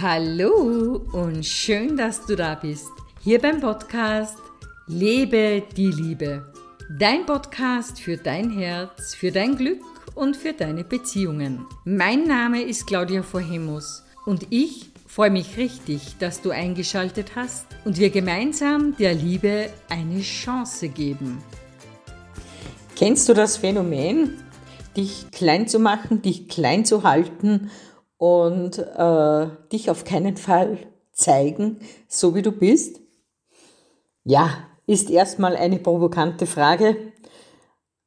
Hallo und schön, dass du da bist. Hier beim Podcast Lebe die Liebe. Dein Podcast für dein Herz, für dein Glück und für deine Beziehungen. Mein Name ist Claudia Vorhemus und ich freue mich richtig, dass du eingeschaltet hast und wir gemeinsam der Liebe eine Chance geben. Kennst du das Phänomen, dich klein zu machen, dich klein zu halten und äh, dich auf keinen Fall zeigen, so wie du bist? Ja, ist erstmal eine provokante Frage,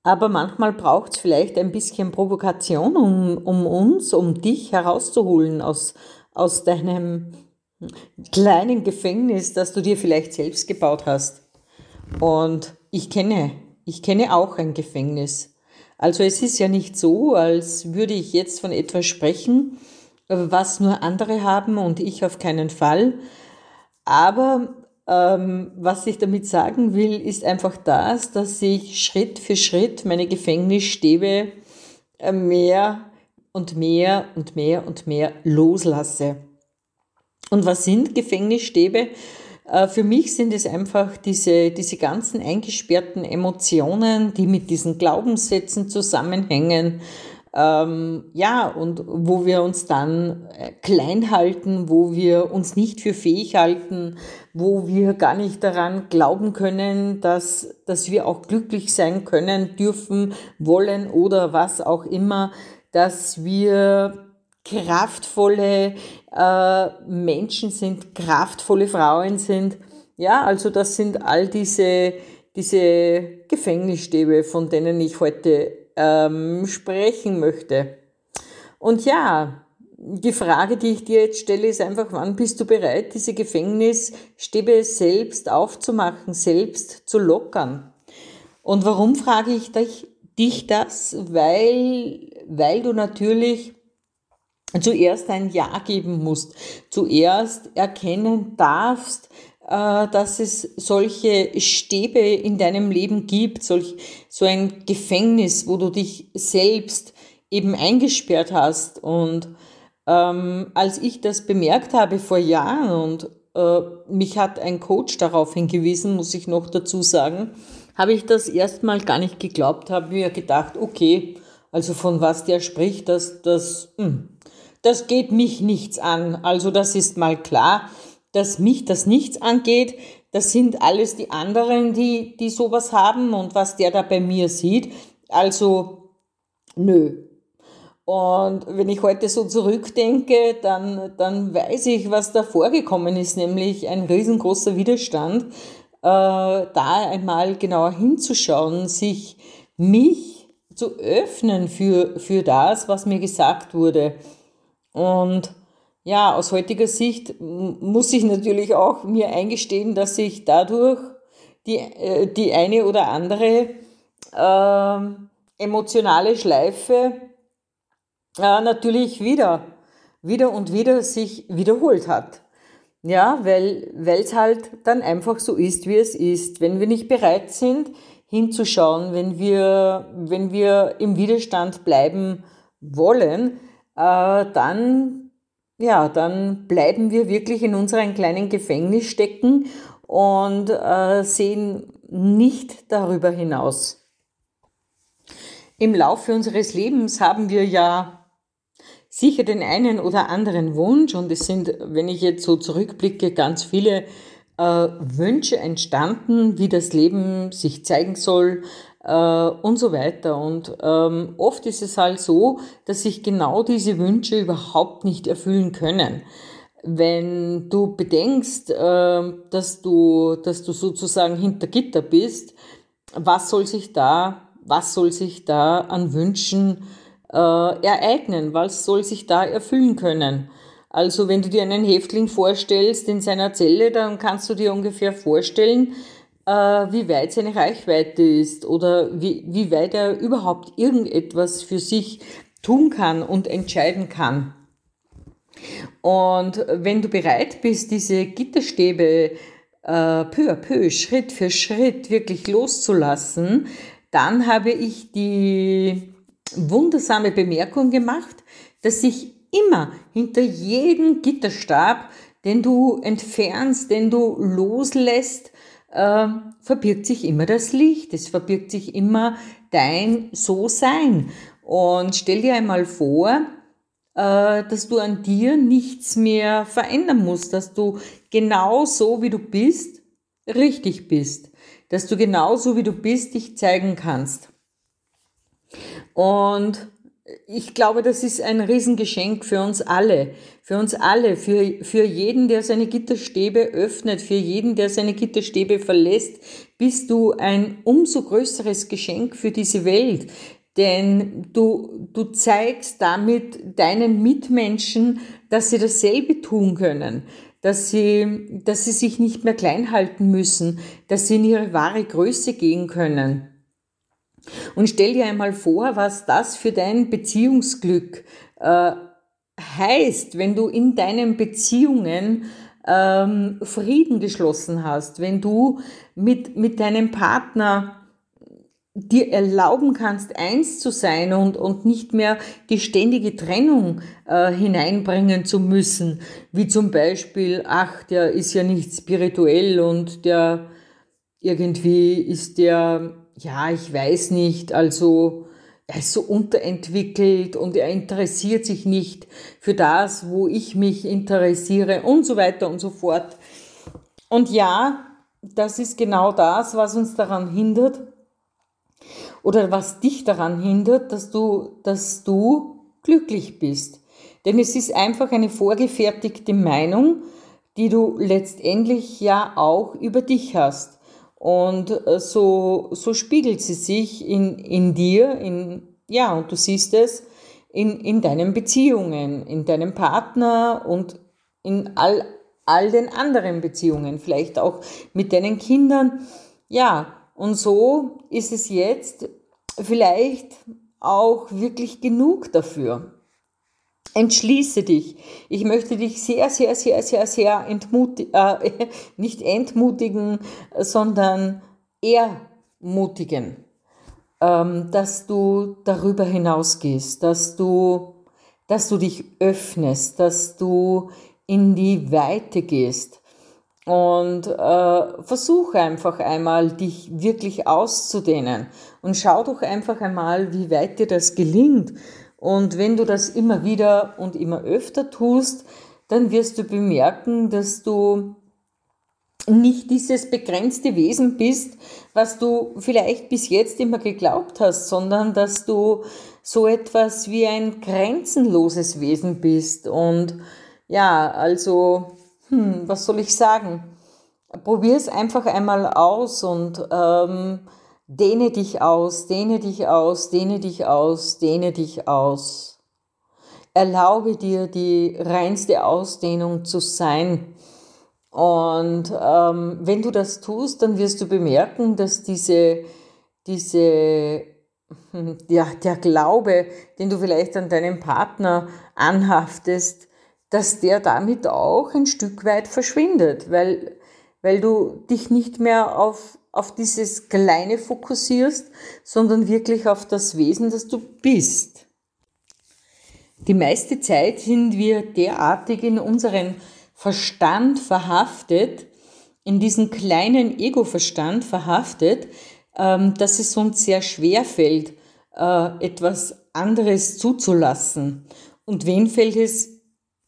aber manchmal braucht es vielleicht ein bisschen Provokation, um, um uns, um dich herauszuholen aus, aus deinem kleinen Gefängnis, das du dir vielleicht selbst gebaut hast. Und ich kenne, ich kenne auch ein Gefängnis. Also es ist ja nicht so, als würde ich jetzt von etwas sprechen, was nur andere haben und ich auf keinen Fall. Aber ähm, was ich damit sagen will, ist einfach das, dass ich Schritt für Schritt meine Gefängnisstäbe äh, mehr und mehr und mehr und mehr loslasse. Und was sind Gefängnisstäbe? Äh, für mich sind es einfach diese, diese ganzen eingesperrten Emotionen, die mit diesen Glaubenssätzen zusammenhängen, ähm, ja, und wo wir uns dann äh, klein halten, wo wir uns nicht für fähig halten, wo wir gar nicht daran glauben können, dass, dass wir auch glücklich sein können, dürfen, wollen oder was auch immer, dass wir kraftvolle äh, Menschen sind, kraftvolle Frauen sind. Ja, also das sind all diese, diese Gefängnisstäbe, von denen ich heute ähm, sprechen möchte. Und ja, die Frage, die ich dir jetzt stelle, ist einfach, wann bist du bereit, diese Gefängnisstäbe selbst aufzumachen, selbst zu lockern? Und warum frage ich dich, dich das? Weil, weil du natürlich zuerst ein Ja geben musst, zuerst erkennen darfst, dass es solche Stäbe in deinem Leben gibt, solch, so ein Gefängnis, wo du dich selbst eben eingesperrt hast. Und ähm, als ich das bemerkt habe vor Jahren und äh, mich hat ein Coach darauf hingewiesen, muss ich noch dazu sagen, habe ich das erstmal gar nicht geglaubt, habe mir gedacht, okay, also von was der spricht, das, das, hm, das geht mich nichts an. Also das ist mal klar dass mich das nichts angeht. Das sind alles die anderen, die, die sowas haben und was der da bei mir sieht. Also, nö. Und wenn ich heute so zurückdenke, dann, dann weiß ich, was da vorgekommen ist, nämlich ein riesengroßer Widerstand, äh, da einmal genauer hinzuschauen, sich mich zu öffnen für, für das, was mir gesagt wurde. Und ja, aus heutiger Sicht muss ich natürlich auch mir eingestehen, dass ich dadurch die, äh, die eine oder andere äh, emotionale Schleife äh, natürlich wieder, wieder und wieder sich wiederholt hat. Ja, weil es halt dann einfach so ist, wie es ist. Wenn wir nicht bereit sind, hinzuschauen, wenn wir, wenn wir im Widerstand bleiben wollen, äh, dann ja, dann bleiben wir wirklich in unserem kleinen Gefängnis stecken und äh, sehen nicht darüber hinaus. Im Laufe unseres Lebens haben wir ja sicher den einen oder anderen Wunsch und es sind, wenn ich jetzt so zurückblicke, ganz viele äh, Wünsche entstanden, wie das Leben sich zeigen soll, äh, und so weiter. Und ähm, oft ist es halt so, dass sich genau diese Wünsche überhaupt nicht erfüllen können. Wenn du bedenkst, äh, dass du, dass du sozusagen hinter Gitter bist, was soll sich da, was soll sich da an Wünschen äh, ereignen? Was soll sich da erfüllen können? Also wenn du dir einen Häftling vorstellst in seiner Zelle, dann kannst du dir ungefähr vorstellen, wie weit seine Reichweite ist oder wie, wie weit er überhaupt irgendetwas für sich tun kann und entscheiden kann. Und wenn du bereit bist, diese Gitterstäbe äh, peu à peu, Schritt für Schritt wirklich loszulassen, dann habe ich die wundersame Bemerkung gemacht, dass sich immer hinter jedem Gitterstab, den du entfernst, den du loslässt, äh, verbirgt sich immer das Licht. Es verbirgt sich immer dein So-Sein. Und stell dir einmal vor, äh, dass du an dir nichts mehr verändern musst, dass du genau so wie du bist, richtig bist, dass du genau so wie du bist dich zeigen kannst. Und ich glaube, das ist ein Riesengeschenk für uns alle, für uns alle, für, für jeden, der seine Gitterstäbe öffnet, für jeden, der seine Gitterstäbe verlässt, bist du ein umso größeres Geschenk für diese Welt. Denn du, du zeigst damit deinen Mitmenschen, dass sie dasselbe tun können, dass sie, dass sie sich nicht mehr klein halten müssen, dass sie in ihre wahre Größe gehen können. Und stell dir einmal vor, was das für dein Beziehungsglück äh, heißt, wenn du in deinen Beziehungen ähm, Frieden geschlossen hast, wenn du mit, mit deinem Partner dir erlauben kannst, eins zu sein und, und nicht mehr die ständige Trennung äh, hineinbringen zu müssen, wie zum Beispiel, ach, der ist ja nicht spirituell und der irgendwie ist der ja, ich weiß nicht, also er ist so unterentwickelt und er interessiert sich nicht für das, wo ich mich interessiere und so weiter und so fort. Und ja, das ist genau das, was uns daran hindert oder was dich daran hindert, dass du, dass du glücklich bist. Denn es ist einfach eine vorgefertigte Meinung, die du letztendlich ja auch über dich hast. Und äh, so, so spiegelt sie sich in, in dir, in, ja, und du siehst es in, in deinen Beziehungen, in deinem Partner und in all, all den anderen Beziehungen, vielleicht auch mit deinen Kindern. Ja, und so ist es jetzt vielleicht auch wirklich genug dafür. Entschließe dich. Ich möchte dich sehr, sehr, sehr, sehr, sehr entmutigen, äh, nicht entmutigen, sondern ermutigen, ähm, dass du darüber hinausgehst, dass du, dass du dich öffnest, dass du in die Weite gehst. Und äh, versuche einfach einmal, dich wirklich auszudehnen. Und schau doch einfach einmal, wie weit dir das gelingt und wenn du das immer wieder und immer öfter tust, dann wirst du bemerken, dass du nicht dieses begrenzte Wesen bist, was du vielleicht bis jetzt immer geglaubt hast, sondern dass du so etwas wie ein grenzenloses Wesen bist. Und ja, also, hm, was soll ich sagen? Probier es einfach einmal aus und ähm, Dehne dich aus, dehne dich aus, dehne dich aus, dehne dich aus. Erlaube dir die reinste Ausdehnung zu sein. Und ähm, wenn du das tust, dann wirst du bemerken, dass diese, diese, ja, der Glaube, den du vielleicht an deinen Partner anhaftest, dass der damit auch ein Stück weit verschwindet, weil, weil du dich nicht mehr auf auf dieses Kleine fokussierst, sondern wirklich auf das Wesen, das du bist. Die meiste Zeit sind wir derartig in unseren Verstand verhaftet, in diesen kleinen Ego-Verstand verhaftet, ähm, dass es uns sehr schwer fällt, äh, etwas anderes zuzulassen. Und wen fällt es,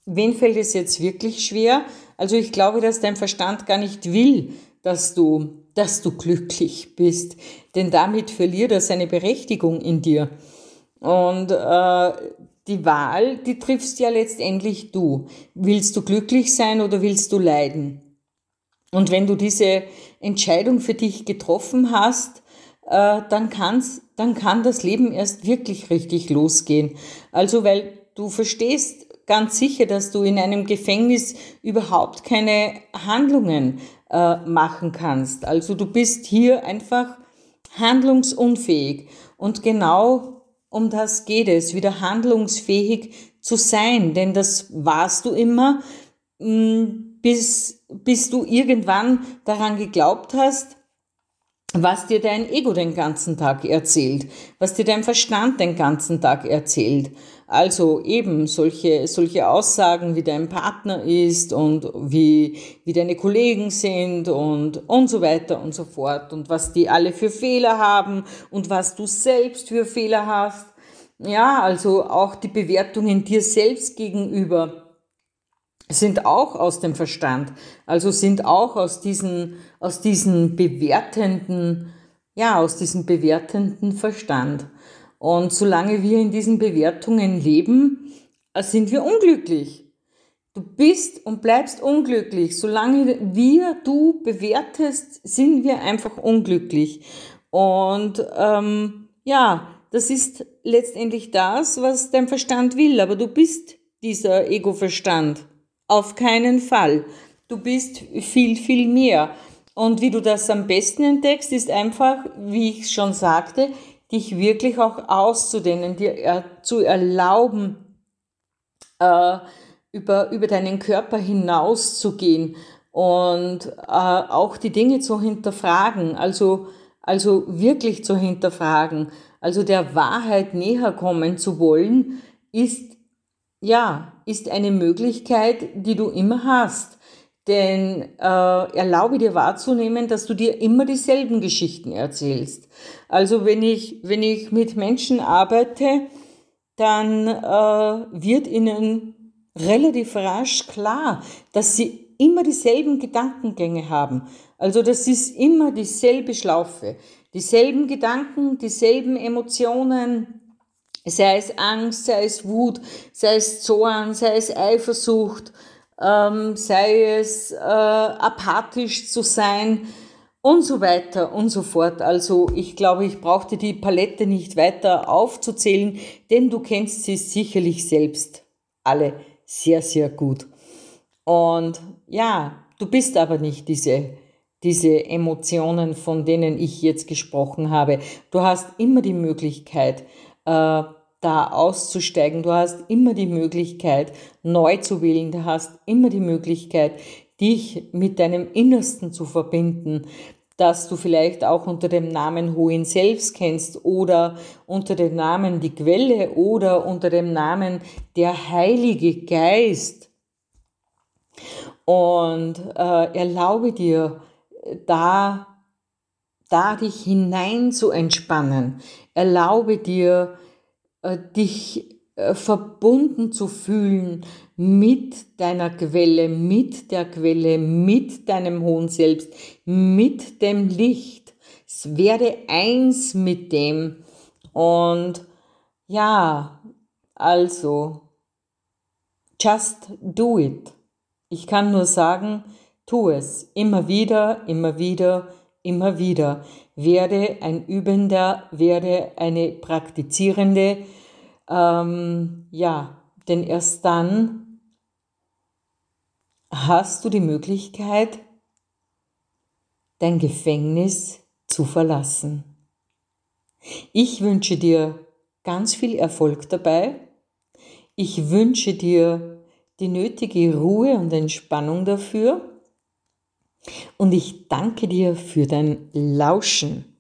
wen fällt es jetzt wirklich schwer? Also ich glaube, dass dein Verstand gar nicht will, dass du dass du glücklich bist, denn damit verliert er seine Berechtigung in dir. Und äh, die Wahl, die triffst ja letztendlich du. Willst du glücklich sein oder willst du leiden? Und wenn du diese Entscheidung für dich getroffen hast, äh, dann, kann's, dann kann das Leben erst wirklich richtig losgehen. Also weil du verstehst ganz sicher, dass du in einem Gefängnis überhaupt keine Handlungen äh, machen kannst. Also du bist hier einfach handlungsunfähig. Und genau um das geht es, wieder handlungsfähig zu sein. Denn das warst du immer, mm, bis, bis du irgendwann daran geglaubt hast, was dir dein Ego den ganzen Tag erzählt, was dir dein Verstand den ganzen Tag erzählt. Also eben solche, solche Aussagen, wie dein Partner ist und wie, wie deine Kollegen sind und, und so weiter und so fort und was die alle für Fehler haben und was du selbst für Fehler hast. Ja, also auch die Bewertungen dir selbst gegenüber sind auch aus dem Verstand, also sind auch aus diesen, aus diesen bewertenden, ja, aus diesem bewertenden Verstand. Und solange wir in diesen Bewertungen leben, äh, sind wir unglücklich. Du bist und bleibst unglücklich. Solange wir, du bewertest, sind wir einfach unglücklich. Und ähm, ja, das ist letztendlich das, was dein Verstand will. Aber du bist dieser Ego-Verstand. Auf keinen Fall. Du bist viel, viel mehr. Und wie du das am besten entdeckst, ist einfach, wie ich schon sagte, dich wirklich auch auszudehnen, dir zu erlauben, äh, über, über deinen Körper hinauszugehen und äh, auch die Dinge zu hinterfragen, also, also wirklich zu hinterfragen, also der Wahrheit näher kommen zu wollen, ist, ja, ist eine Möglichkeit, die du immer hast. Denn äh, erlaube dir wahrzunehmen, dass du dir immer dieselben Geschichten erzählst. Also wenn ich, wenn ich mit Menschen arbeite, dann äh, wird ihnen relativ rasch klar, dass sie immer dieselben Gedankengänge haben. Also das ist immer dieselbe Schlaufe. Dieselben Gedanken, dieselben Emotionen, sei es Angst, sei es Wut, sei es Zorn, sei es Eifersucht, ähm, sei es äh, apathisch zu sein und so weiter und so fort. Also ich glaube, ich brauchte die Palette nicht weiter aufzuzählen, denn du kennst sie sicherlich selbst alle sehr, sehr gut. Und ja, du bist aber nicht diese, diese Emotionen, von denen ich jetzt gesprochen habe. Du hast immer die Möglichkeit, äh, da auszusteigen. Du hast immer die Möglichkeit, neu zu wählen. Du hast immer die Möglichkeit, dich mit deinem Innersten zu verbinden, dass du vielleicht auch unter dem Namen Hohen Selbst kennst oder unter dem Namen die Quelle oder unter dem Namen der Heilige Geist. Und äh, erlaube dir, da, da dich hinein zu entspannen. Erlaube dir, äh, dich äh, verbunden zu fühlen mit deiner Quelle, mit der Quelle, mit deinem hohen Selbst, mit dem Licht. Es werde eins mit dem. Und ja, also, just do it. Ich kann nur sagen, tu es. Immer wieder, immer wieder, immer wieder. Werde ein Übender, werde eine Praktizierende. Ähm, ja, denn erst dann hast du die Möglichkeit, dein Gefängnis zu verlassen. Ich wünsche dir ganz viel Erfolg dabei. Ich wünsche dir die nötige Ruhe und Entspannung dafür. Und ich danke dir für dein Lauschen.